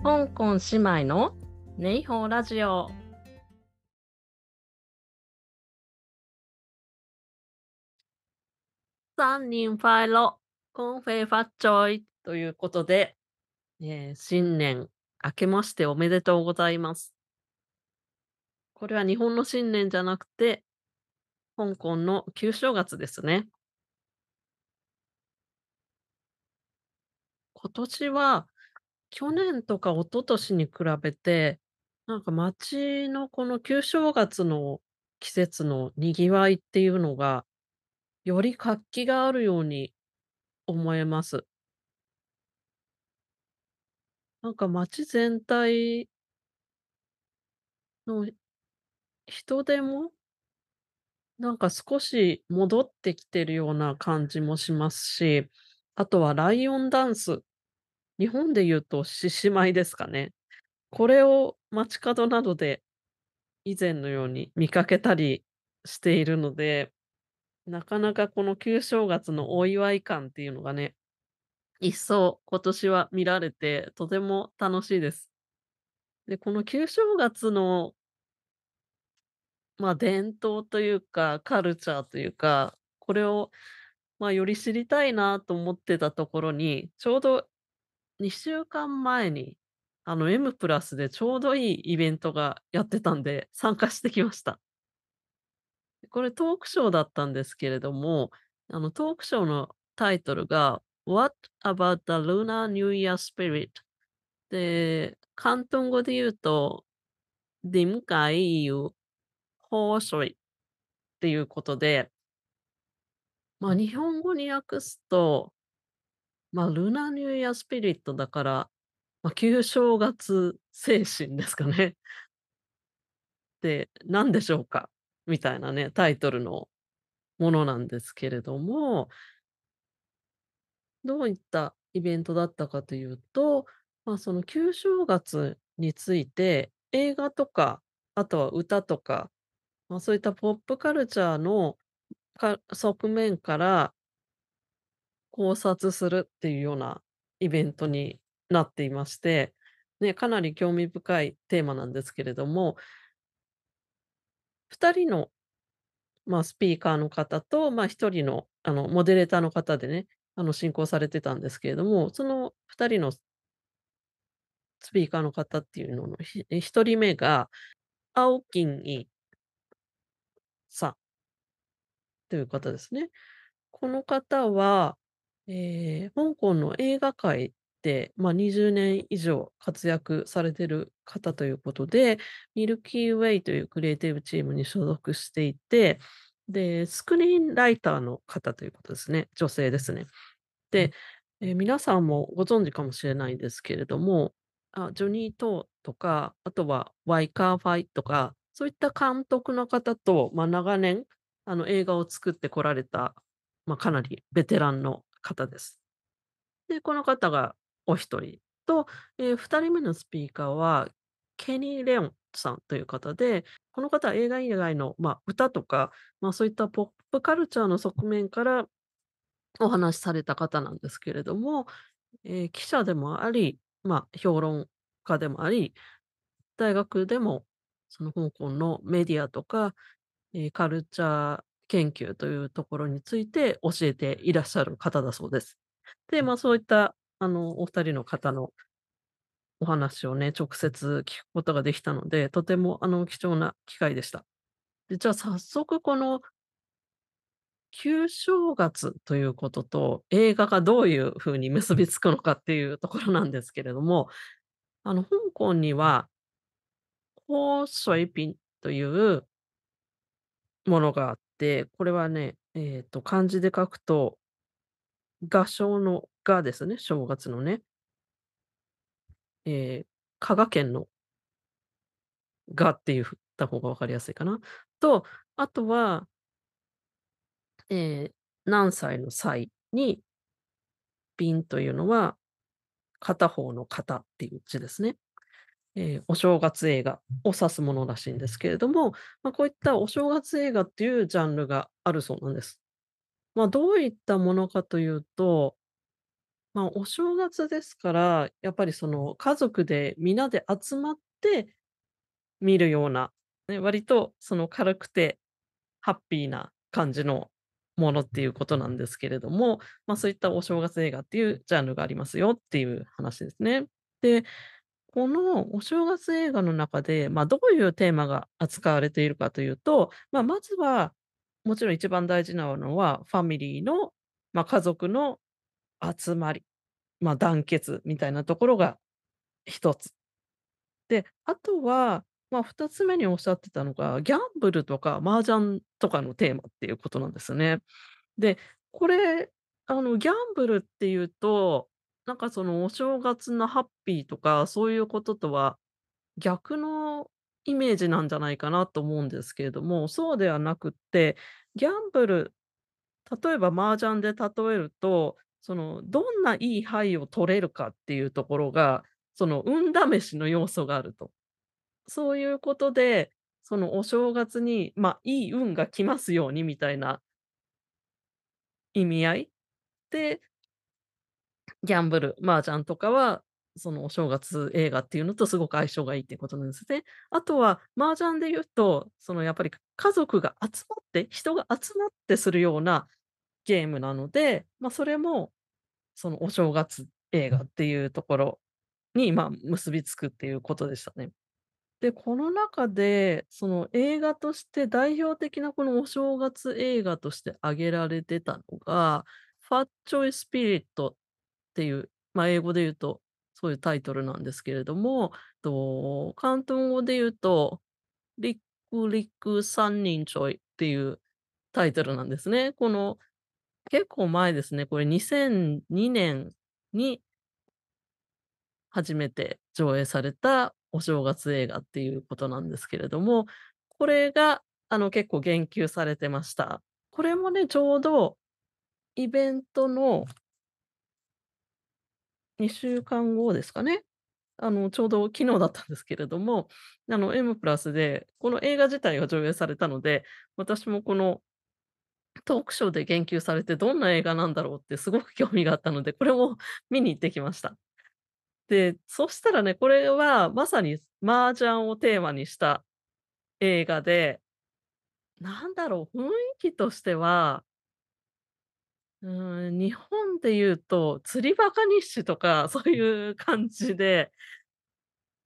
香港姉妹のネイホーラジオ。三人ファイロ、コンフェファッチョイということで、えー新年明けましておめでとうございます。これは日本の新年じゃなくて、香港の旧正月ですね。今年は去年とか一昨年に比べて、なんか街のこの旧正月の季節の賑わいっていうのが、より活気があるように思えます。なんか街全体の人出も、なんか少し戻ってきてるような感じもしますし、あとはライオンダンス、日本で言うと獅子舞ですかね。これを街角などで以前のように見かけたりしているので、なかなかこの旧正月のお祝い感っていうのがね、一層今年は見られて、とても楽しいです。で、この旧正月の、まあ、伝統というか、カルチャーというか、これを、まあ、より知りたいなと思ってたところに、ちょうど2週間前に、あの M プラスでちょうどいいイベントがやってたんで、参加してきました。これトークショーだったんですけれども、あのトークショーのタイトルが What about the Lunar New Year Spirit? で、広東語で言うと、點解要放水っていうことで、まあ、日本語に訳すと、まあ、ルナニューイヤースピリットだから、まあ、旧正月精神ですかね。で、何でしょうかみたいなね、タイトルのものなんですけれども、どういったイベントだったかというと、まあ、その旧正月について、映画とか、あとは歌とか、まあ、そういったポップカルチャーの側面から考察するっていうようなイベントになっていまして、ね、かなり興味深いテーマなんですけれども、2人の、まあ、スピーカーの方と、まあ、1人のあのモデレーターの方でね、あの進行されてたんですけれども、その2人のスピーカーの方っていうのの1人目が、青金イさんという方ですね。この方は、えー香港の映画界で、まあ、20年以上活躍されてる方ということで、ミルキーウェイというクリエイティブチームに所属していて、で、スクリーンライターの方ということですね。女性ですね。で、えー皆さんもご存知かもしれないんですけれども、あジョニー・トーとか、あとはワイカーファイとか、そういった監督の方と、まあ、長年あの映画を作ってこられた、まあ、かなりベテランの方です。で、この方がお一人と、え2人目のスピーカーは、ケニー・レオンさんという方で、この方は映画以外の、まあ、歌とか、まあ、そういったポップカルチャーの側面からお話しされた方なんですけれども、えー記者でもあり、まあ、評論家でもあり、大学でもその香港のメディアとか、えーカルチャー研究というところについて教えていらっしゃる方だそうです。で、まあ、そういったあのお二人の方のお話をね、直接聞くことができたので、とてもあの貴重な機会でした。で、じゃあ早速この旧正月ということと、映画がどういうふうに結びつくのかっていうところなんですけれども、あの香港には、香水瓶というものがあって、これはね、えっと漢字で書くと、画商の画ですね、正月のね。えー香川県の画っていうふった方が分かりやすいかな。と、あとは、えー何歳の歳に、瓶というのは、片方の型っていう字ですね。えーお正月映画を指すものらしいんですけれども、まあ、こういったお正月映画っていうジャンルがあるそうなんです。まあ、どういったものかというと、まあ、お正月ですから、やっぱりその家族で皆で集まって見るような、ね、割とその軽くてハッピーな感じのものっていうことなんですけれども、まあ、そういったお正月映画っていうジャンルがありますよっていう話ですね。で、このお正月映画の中で、ま、どういうテーマが扱われているかというと、ま、まずは、もちろん一番大事なのは、ファミリーの、ま、家族の集まり、ま、団結みたいなところが一つ。で、あとは、まあ、2つ目におっしゃってたのが、ギャンブルとか麻雀とかのテーマっていうことなんですね。で、これ、あの、ギャンブルっていうと、なんかそのお正月のハッピーとか、そういうこととは逆のイメージなんじゃないかなと思うんですけれども、そうではなくって、ギャンブル、例えば麻雀で例えると、その、どんないい牌を取れるかっていうところが、その、運試しの要素があると。そういうことで、そのお正月に、ま、いい運が来ますようにみたいな意味合いで、ギャンブル、麻雀とかは、そのお正月映画っていうのとすごく相性がいいっていうことなんですね。あとは麻雀で言うと、そのやっぱり家族が集まって、人が集まってするようなゲームなので、まあ、それも、そのお正月映画っていうところに、まあ、結びつくっていうことでしたね。で、この中で、その映画として代表的なこのお正月映画として挙げられてたのが、ファッチョイスピリットっていう、まあ、英語で言うとそういうタイトルなんですけれども、と、広東語で言うと、リックリック三人ちょいっていうタイトルなんですね。この結構前ですね、これ2002年に初めて上映されたお正月映画っていうことなんですけれども、これが、あの、結構言及されてました。これもね、ちょうどイベントの2週間後ですかね。あの、ちょうど昨日だったんですけれども、あの、M プラスでこの映画自体が上映されたので、私もこのトークショーで言及されてどんな映画なんだろうってすごく興味があったので、これも 見に行ってきました。で、そしたらね、これはまさに麻雀をテーマにした映画で、なんだろう、雰囲気としては、うーん、日本で言うと釣りバカ日誌とかそういう感じで、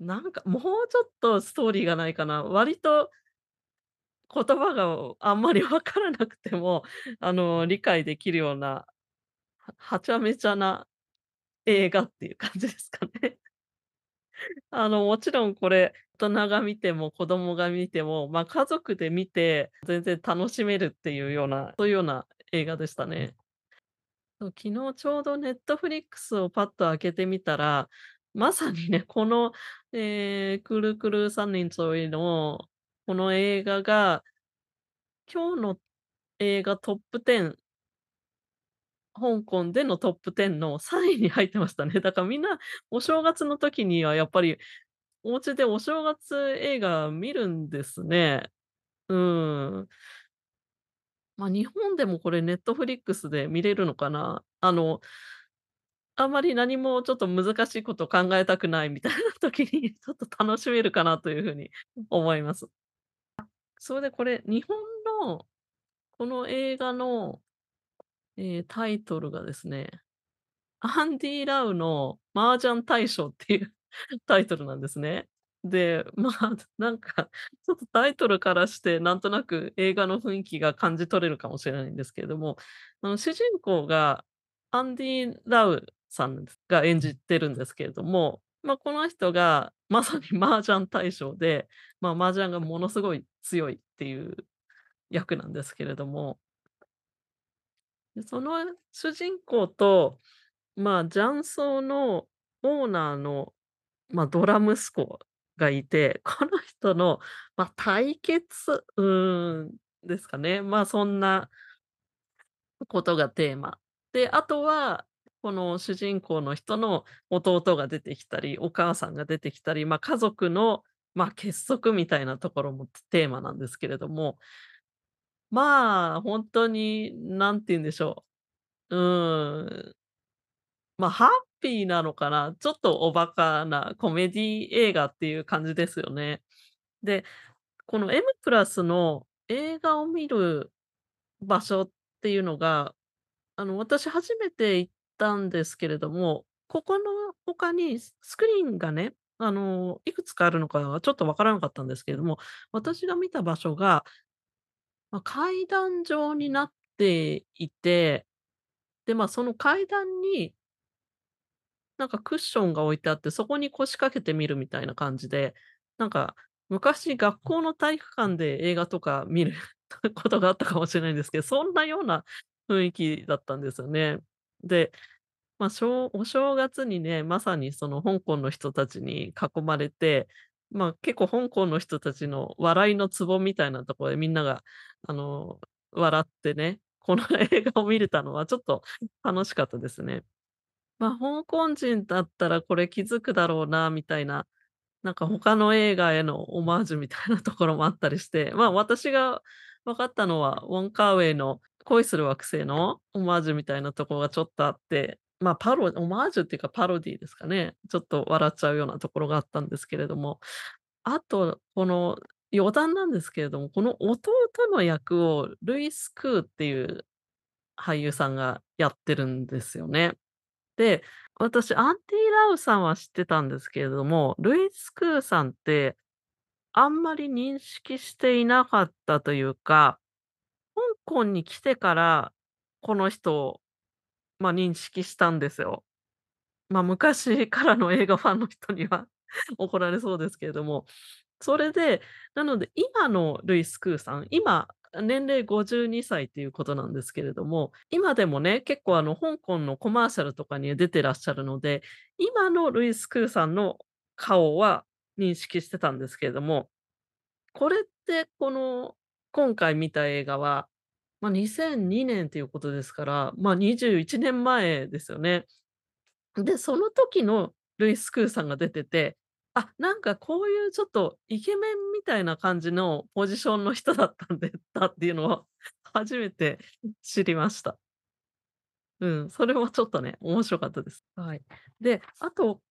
なんかもうちょっとストーリーがないかな。割と言葉があんまり分からなくても、あの、理解できるような、ははちゃめちゃな映画っていう感じですかね。あの、もちろんこれ、大人が見ても子供が見ても、ま、家族で見て全然楽しめるっていうような、そういうような映画でしたね。そう、昨日ちょうどネットフリックスをパッと開けてみたら、まさにね、この、ええ、くるくる三人ちょいの、この映画が今日の映画トップ10香港でのトップ10の3位に入ってましたね。だからみんなお正月の時にはやっぱり、お家でお正月映画見るんですね。うん。まあ、日本でもこれネットフリックスで見れるのかな？あの、あんまり何もちょっと難しいこと考えたくないみたいな時にちょっと楽しめるかなという風に思います。それでこれ、日本のこの映画の、ええ、タイトルがですね、アンディ・ラウの麻雀大賞っていうタイトルなんですね。で、まあ、なんかちょっとタイトルからしてなんとなく映画の雰囲気が感じ取れるかもしれないんですけれども、あの、主人公がアンディ・ラウさんが演じてるんですけれども、まあ、この人がまさに麻雀大将で、まあ、麻雀がものすごい強いっていう役なんですけれども、その主人公と、まあ、雀荘のオーナーの、まあ、ドラ息子がいて、この人の、ま、対決うん、ですかね。まあ、そんなことがテーマ。で、あとは、この主人公の人の弟が出てきたり、お母さんが出てきたり、まあ、家族の、ま、結束みたいなところもテーマなんですけれどもまあ、ほんとに何て言うんでしょう、うん。ま、ハッピーなのかな、ちょっとおバカなコメディ映画っていう感じですよね。で、この M+ プラスの映画を見る場所っていうのが、あの、私初めて行ったんですけれども、ここの他にスクリーンがね、あの、いくつかあるのかはちょっとわからなかったんですけれども、私が見た場所がま、階段状になっていて、で、まあ、その階段になんかクッションが置いてあって、そこに腰掛けて見るみたいな感じで、なんか昔学校の体育館で映画とか見る ことがあったかもしれないんですけど、そんなような雰囲気だったんですよね。で、ま、しょうお正月にね、まさにその香港の人たちに囲まれて、ま、結構香港の人たちの笑いのツボみたいなところでみんなが、あの、笑ってね、この 映画を見れたのはちょっと楽しかったですね。ま、香港人だったらこれ気づくだろうなみたいな、なんか他の映画へのオマージュみたいなところもあったりして、まあ、私が分かったのは、ウォン・カーウェイの恋する惑星のオマージュみたいなところがちょっとあって、ま、パロオマージュっていうかパロディですかね。ちょっと笑っちゃうようなところがあったんですけれども、あと、この余談なんですけれども、この弟の役をルイス・クーっていう俳優さんがやってるんですよね。で、私アンディ・ラウさんは知ってたんですけれども、ルイス・クーさんってあんまり認識していなかったというか、香港に来てから、この人を、ま、認識したんですよ。ま、昔からの映画ファンの人には 怒られそうですけれども、それで、なので今のルイス・クーさん、今、年齢52歳っていうことなんですけれども、今でもね、結構あの香港のコマーシャルとかに出てらっしゃるので、今のルイス・クーさんの顔は認識してたんですけれども、これってこの今回見た映画は、ま、2002年っていうことですから、まあ、21年前ですよね。で、その時のルイス・クーさんが出てて、あ、なんかこういうちょっとイケメンみたいな感じのポジションの人だったんで だっていうのを初めて知りました。うん、それもちょっとね、面白かったです。はい。で、あと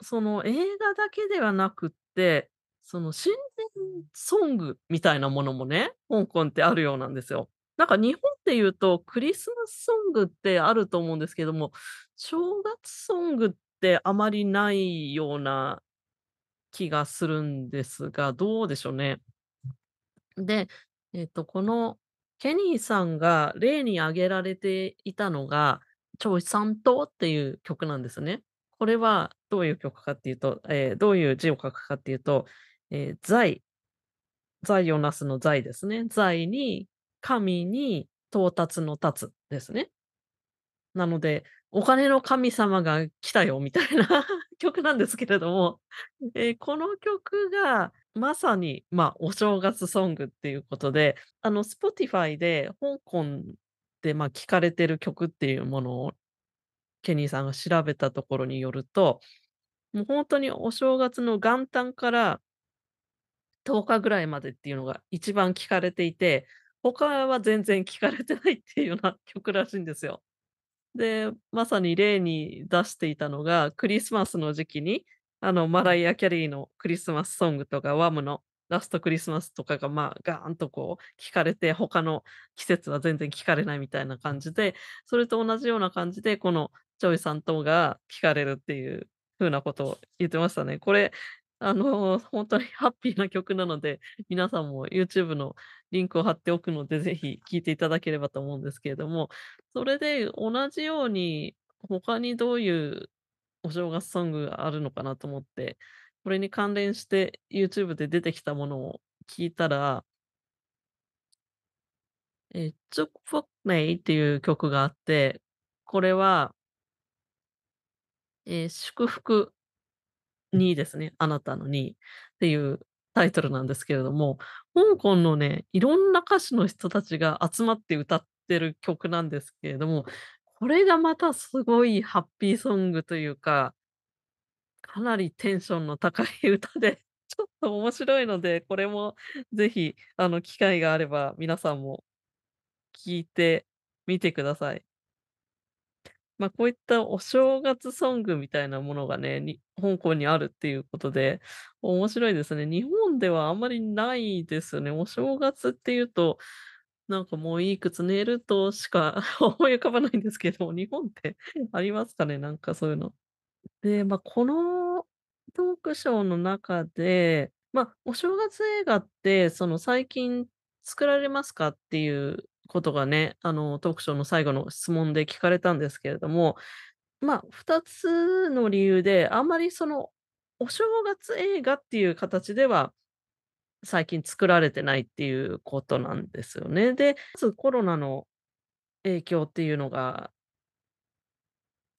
その映画だけではなくって、その新年ソングみたいなものもね、香港ってあるようなんですよ。なんか日本っていうと、クリスマスソングってあると思うんですけども、正月ソングってあまりないような気がするんですが、どうでしょうね。で、えっと、このケニーさんが例に挙げられていたのが、チョイサントっていう曲なんですね。これはどういう曲かっていうと、ええ、どういう字を書くかっていうと、ええ、財財を成すの財ですね。財に、神に到達の達ですね。なので、お金の神様が来たよみたいな 曲なんですけれども、え、この曲がまさに、ま、お正月ソングっていうことで、あの、Spotify で香港で、ま、聴かれてる曲っていうものを、ケニーさんが調べたところによると、もうほんとにお正月の元旦から10日ぐらいまでっていうのが一番聴かれていて、他は全然聴かれてないっていうような曲らしいんですよ。で、まさに例に出していたのが、クリスマスの時期に、あの、マライア・キャリーのクリスマスソングとか、ワムのラストクリスマスとかが、まあ、ガーンとこう聴かれて、他の季節は全然聴かれないみたいな感じで、それと同じような感じで、このチョイサントが聴かれるっていう風なことを言ってましたね。これ、あの、ほんとにハッピーな曲なので、皆さんも YouTube のリンクを貼っておくので、ぜひ聴いていただければと思うんですけれども、それで同じように、他にどういうお正月ソングがあるのかなと思って、これに関連して YouTube で出てきたものを聞いたらえ、祝福年っていう曲があって、これはえ、祝福にですね、あなたのにっていうタイトルなんですけれども、香港のね、いろんな歌手の人たちが集まって歌ってる曲なんですけれども、これがまたすごいハッピーソングというかかなりテンションの高い歌で、ちょっと面白いので、これもぜひ、あの、機会があれば皆さんも聞いてみてください。まあ、こういったお正月ソングみたいなものがね、香港にあるっていうことで、面白いですね。日本ではあんまりないですね。お正月っていうと、なんかもういい靴寝るとしか 思い浮かばないんですけど、日本ってありますかね？なんかそういうの。で、まあ、このトークショーの中で、まあ、お正月映画って、その最近作られますかっていうことがね、あの、トークショーの最後の質問で聞かれたんですけれども、まあ、2つの理由で、あんまりその、お正月映画っていう形では、最近作られてないっていうことなんですよね。で、まずコロナの影響っていうのが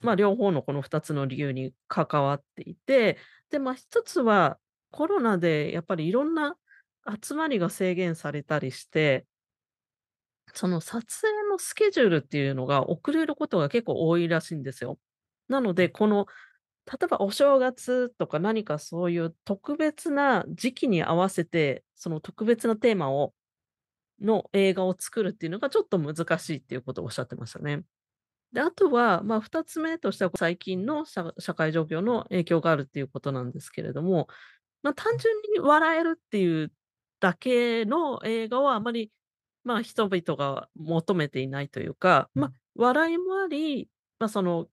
まあ、両方のこの2つの理由に関わっていて、で、まあ、1つは、コロナでやっぱりいろんな集まりが制限されたりしてその撮影のスケジュールっていうのが遅れることが結構多いらしいんですよ。なので、この、例えばお正月とか何かそういう特別な時期に合わせて、その特別なテーマをの映画を作るっていうのがちょっと難しいっていうことをおっしゃってましたね。で、あとは、ま、2つ目としては、最近の社会状況の影響があるっていうことなんですけれども、ま、単純に笑えるっていうだけの映画はあまり、ま、人々が求めていないというか、ま、笑いもあり、ま、その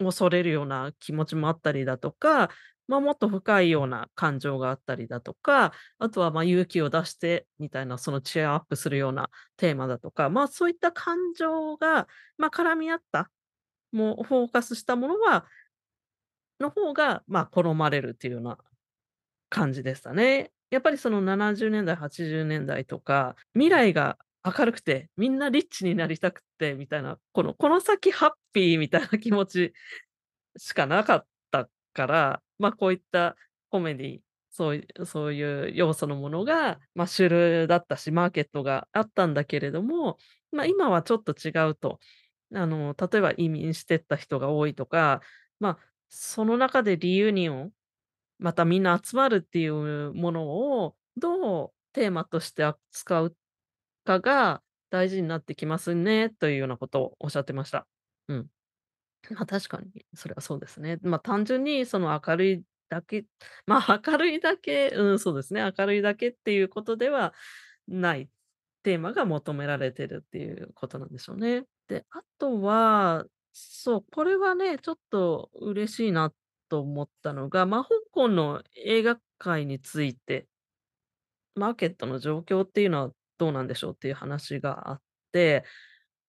恐れるような気持ちもあったりだとか、ま、もっと深いような感情があったりだとか、あとは、ま、勇気を出してみたいな、そのチアアップするようなテーマだとか、ま、そういった感情が、ま、絡み合った、もうフォーカスしたものはの方が、ま、好まれるっていうような感じでしたね。やっぱりその70年代、80年代とか、未来が明るくて、みんなリッチになりたくてみたいな、このこの先ハッピーみたいな気持ちしかなかったから、まあ、こういったコメディ、そういそういう要素のものが、まあ、主流だったし、マーケットがあったんだけれども、まあ、今はちょっと違うと。あの、例えば移民してった人が多いとか、まあ、その中でリユニオン、またみんな集まるっていうものを、どうテーマとして扱うかが大事になってきますね、というようなことをおっしゃってました。うん。まあ、確かにそれはそうですね。まあ、単純にその明るいだけまあ、明るいだけうん、そうですね、明るいだけっていうことではない、テーマが求められてるっていうことなんでしょうね。で、あとは、そう、これはね、ちょっと嬉しいなっと思ったのが、ま、香港の映画界についてマーケットの状況っていうのはどうなんでしょうっていう話があって、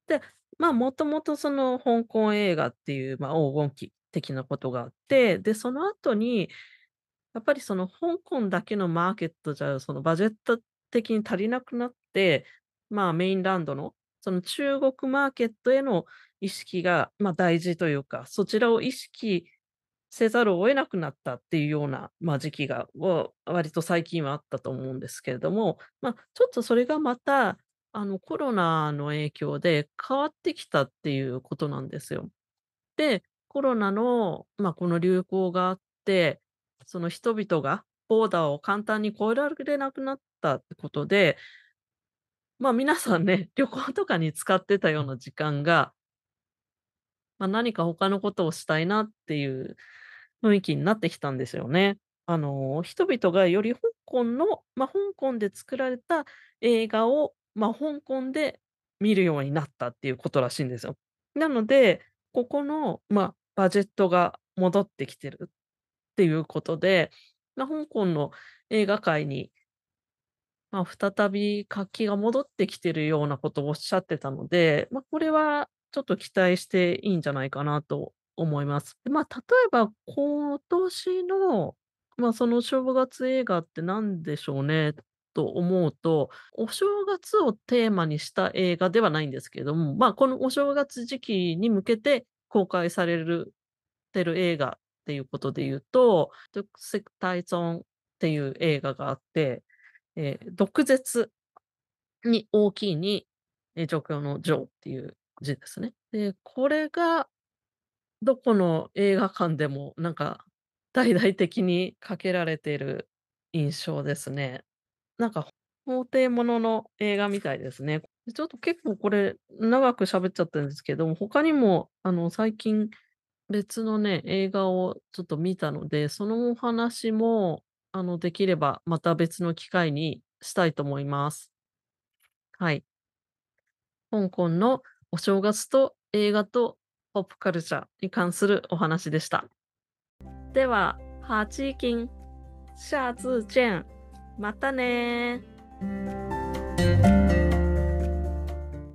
で、まあ、もともとその香港映画っていう、ま、黄金期的なことがあって、で、その後に、やっぱりその香港だけのマーケットじゃ、そのバジェット的に足りなくなって、まあ、メインランドの、その中国マーケットへの意識が、ま、大事というか、そちらを意識せざるを得なくなったっていうような、ま、時期が、割と最近はあったと思うんですけれども、まあ、ちょっとそれがまた、あの、コロナの影響で変わってきたっていうことなんですよ。で、コロナの、ま、この流行があって、その人々がボーダーを簡単に越えられなくなったってことでま、皆さんね、旅行とかに使ってたような時間がま、何か他のことをしたいなっていう雰囲気になってきたんですよね。あの、人々がより香港の、ま、香港で作られた映画を、ま、香港で見るようになったっていうことらしいんですよ。なので、ここの、ま、バジェットが戻ってきてるっていうことで、ま、香港の映画界にま、再び活気が戻ってきてるようなことをおっしゃってたので、ま、これはちょっと期待していいんじゃないかなと思います。で、まあ、例えば今年の、まあ、その正月映画って何でしょうねと思うと、お正月をテーマにした映画ではないんですけれども、まあ、このお正月時期に向けて公開されるてる映画っていうことで言うと、毒舌大狀っていう映画があって、ええ、毒舌に大きいに、え、状況の状っていう字ですね。で、これがどこの映画館でもなんか大々的にかけられている印象ですね。なんか法廷ものの映画みたいですね。ちょっと結構これ、長く喋っちゃってるんですけども、他にもあの最近、別のね、映画をちょっと見たので、そのお話も、あの、できれば、また別の機会にしたいと思います。はい。香港のお正月と映画とポップカルチャーに関するお話でした。では、ハチキン、シャーツチェン。またね